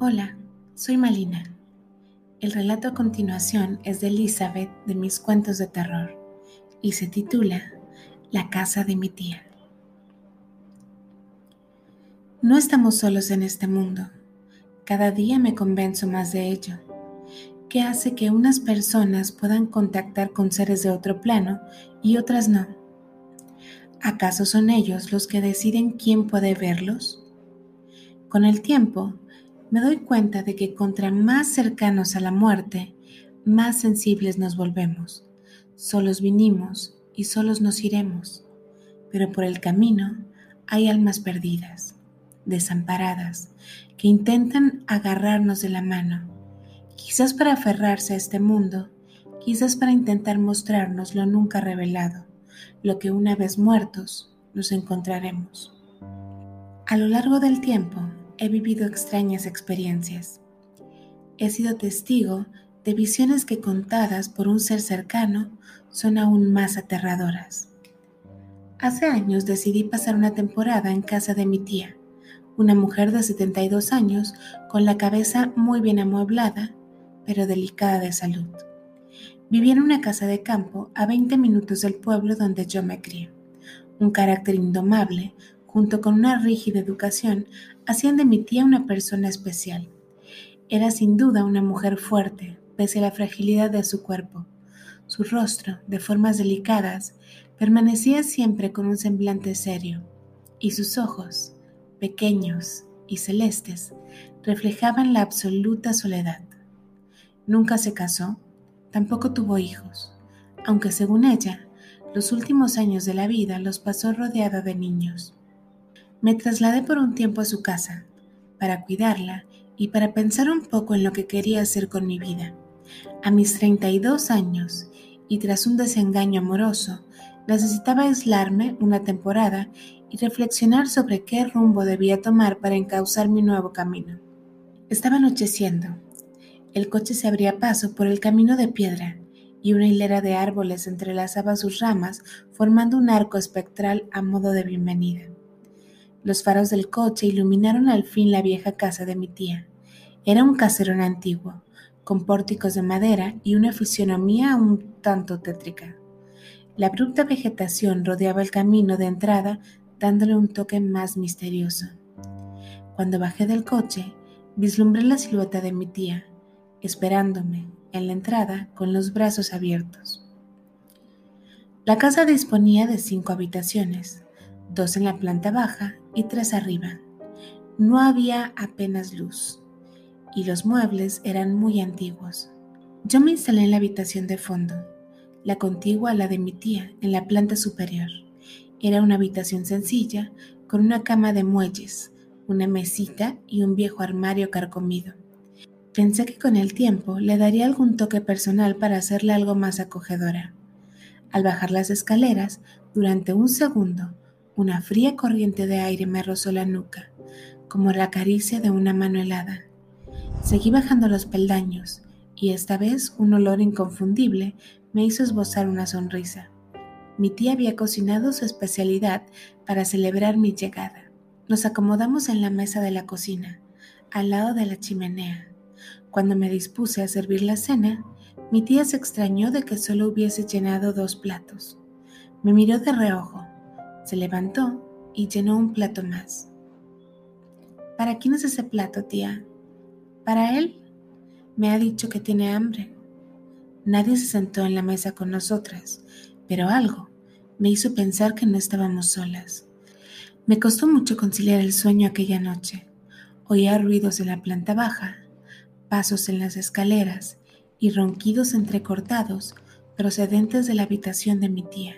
Hola, soy Malina. El relato a continuación es de Elizabeth de mis cuentos de terror y se titula La casa de mi tía. No estamos solos en este mundo. Cada día me convenzo más de ello. ¿Qué hace que unas personas puedan contactar con seres de otro plano y otras no? ¿Acaso son ellos los que deciden quién puede verlos? Con el tiempo, me doy cuenta de que contra más cercanos a la muerte, más sensibles nos volvemos. Solos vinimos y solos nos iremos, pero por el camino hay almas perdidas desamparadas, que intentan agarrarnos de la mano, quizás para aferrarse a este mundo, quizás para intentar mostrarnos lo nunca revelado, lo que una vez muertos nos encontraremos. A lo largo del tiempo he vivido extrañas experiencias. He sido testigo de visiones que contadas por un ser cercano son aún más aterradoras. Hace años decidí pasar una temporada en casa de mi tía una mujer de 72 años con la cabeza muy bien amueblada, pero delicada de salud. Vivía en una casa de campo a 20 minutos del pueblo donde yo me crié. Un carácter indomable, junto con una rígida educación, hacían de mi tía una persona especial. Era sin duda una mujer fuerte, pese a la fragilidad de su cuerpo. Su rostro, de formas delicadas, permanecía siempre con un semblante serio, y sus ojos, pequeños y celestes, reflejaban la absoluta soledad. Nunca se casó, tampoco tuvo hijos, aunque según ella, los últimos años de la vida los pasó rodeada de niños. Me trasladé por un tiempo a su casa, para cuidarla y para pensar un poco en lo que quería hacer con mi vida. A mis 32 años, y tras un desengaño amoroso, necesitaba aislarme una temporada y reflexionar sobre qué rumbo debía tomar para encauzar mi nuevo camino. Estaba anocheciendo. El coche se abría paso por el camino de piedra y una hilera de árboles entrelazaba sus ramas formando un arco espectral a modo de bienvenida. Los faros del coche iluminaron al fin la vieja casa de mi tía. Era un caserón antiguo, con pórticos de madera y una fisionomía un tanto tétrica. La abrupta vegetación rodeaba el camino de entrada dándole un toque más misterioso. Cuando bajé del coche, vislumbré la silueta de mi tía, esperándome en la entrada con los brazos abiertos. La casa disponía de cinco habitaciones, dos en la planta baja y tres arriba. No había apenas luz y los muebles eran muy antiguos. Yo me instalé en la habitación de fondo, la contigua a la de mi tía, en la planta superior. Era una habitación sencilla, con una cama de muelles, una mesita y un viejo armario carcomido. Pensé que con el tiempo le daría algún toque personal para hacerla algo más acogedora. Al bajar las escaleras, durante un segundo, una fría corriente de aire me rozó la nuca, como la caricia de una mano helada. Seguí bajando los peldaños, y esta vez un olor inconfundible me hizo esbozar una sonrisa. Mi tía había cocinado su especialidad para celebrar mi llegada. Nos acomodamos en la mesa de la cocina, al lado de la chimenea. Cuando me dispuse a servir la cena, mi tía se extrañó de que solo hubiese llenado dos platos. Me miró de reojo, se levantó y llenó un plato más. ¿Para quién es ese plato, tía? Para él. Me ha dicho que tiene hambre. Nadie se sentó en la mesa con nosotras pero algo me hizo pensar que no estábamos solas. Me costó mucho conciliar el sueño aquella noche. Oía ruidos en la planta baja, pasos en las escaleras y ronquidos entrecortados procedentes de la habitación de mi tía.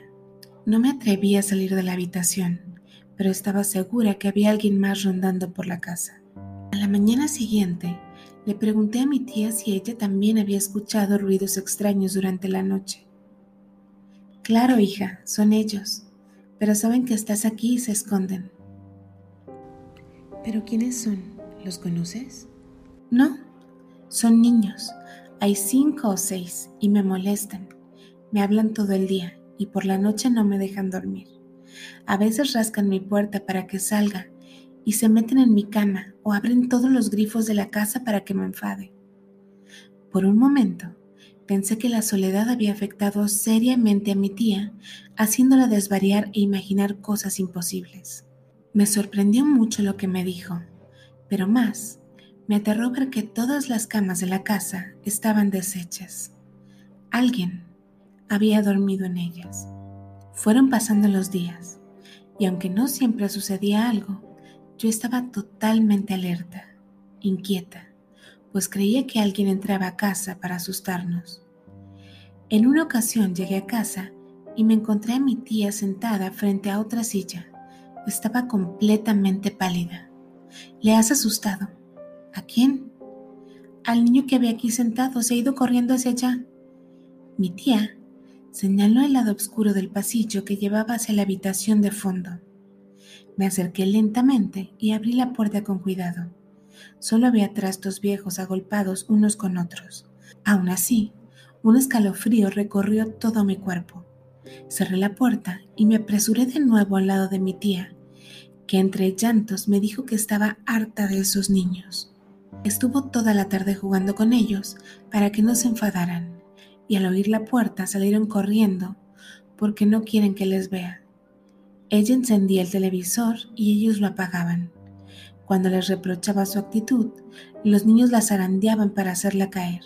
No me atreví a salir de la habitación, pero estaba segura que había alguien más rondando por la casa. A la mañana siguiente, le pregunté a mi tía si ella también había escuchado ruidos extraños durante la noche. Claro, hija, son ellos, pero saben que estás aquí y se esconden. ¿Pero quiénes son? ¿Los conoces? No, son niños. Hay cinco o seis y me molestan. Me hablan todo el día y por la noche no me dejan dormir. A veces rascan mi puerta para que salga y se meten en mi cama o abren todos los grifos de la casa para que me enfade. Por un momento, pensé que la soledad había afectado seriamente a mi tía, haciéndola desvariar e imaginar cosas imposibles. Me sorprendió mucho lo que me dijo, pero más, me aterró ver que todas las camas de la casa estaban deshechas. Alguien había dormido en ellas. Fueron pasando los días, y aunque no siempre sucedía algo, yo estaba totalmente alerta, inquieta, pues creía que alguien entraba a casa para asustarnos. En una ocasión llegué a casa y me encontré a mi tía sentada frente a otra silla. Estaba completamente pálida. ¿Le has asustado? ¿A quién? Al niño que había aquí sentado se ha ido corriendo hacia allá. Mi tía señaló el lado oscuro del pasillo que llevaba hacia la habitación de fondo. Me acerqué lentamente y abrí la puerta con cuidado. Solo había trastos viejos agolpados unos con otros. Aún así, un escalofrío recorrió todo mi cuerpo. Cerré la puerta y me apresuré de nuevo al lado de mi tía, que entre llantos me dijo que estaba harta de esos niños. Estuvo toda la tarde jugando con ellos para que no se enfadaran, y al oír la puerta salieron corriendo porque no quieren que les vea. Ella encendía el televisor y ellos lo apagaban. Cuando les reprochaba su actitud, los niños la zarandeaban para hacerla caer.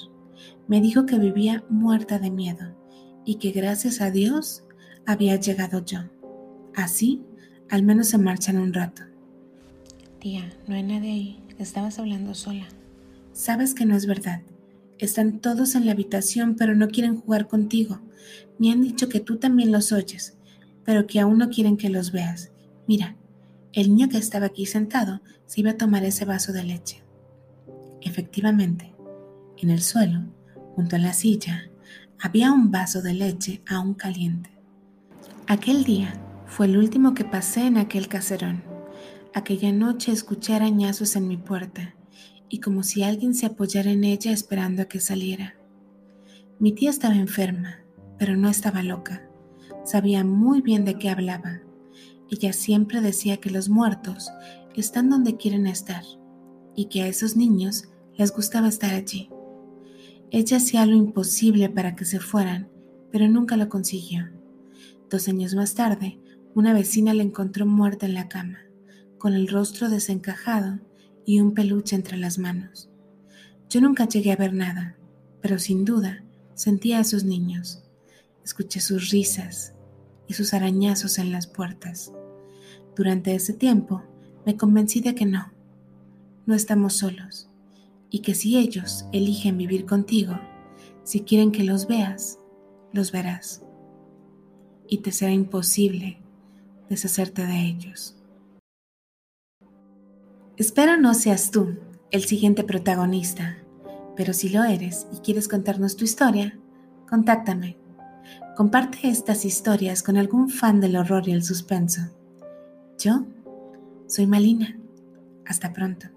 Me dijo que vivía muerta de miedo y que gracias a Dios había llegado yo. Así, al menos se marchan un rato. Tía, no hay nadie ahí. Estabas hablando sola. Sabes que no es verdad. Están todos en la habitación, pero no quieren jugar contigo. Me han dicho que tú también los oyes pero que aún no quieren que los veas. Mira, el niño que estaba aquí sentado se iba a tomar ese vaso de leche. Efectivamente, en el suelo, junto a la silla, había un vaso de leche aún caliente. Aquel día fue el último que pasé en aquel caserón. Aquella noche escuché arañazos en mi puerta y como si alguien se apoyara en ella esperando a que saliera. Mi tía estaba enferma, pero no estaba loca sabía muy bien de qué hablaba. Ella siempre decía que los muertos están donde quieren estar y que a esos niños les gustaba estar allí. Ella hacía lo imposible para que se fueran, pero nunca lo consiguió. Dos años más tarde, una vecina la encontró muerta en la cama, con el rostro desencajado y un peluche entre las manos. Yo nunca llegué a ver nada, pero sin duda sentía a esos niños. Escuché sus risas, y sus arañazos en las puertas. Durante ese tiempo me convencí de que no, no estamos solos y que si ellos eligen vivir contigo, si quieren que los veas, los verás y te será imposible deshacerte de ellos. Espero no seas tú el siguiente protagonista, pero si lo eres y quieres contarnos tu historia, contáctame Comparte estas historias con algún fan del horror y el suspenso. Yo soy Malina. Hasta pronto.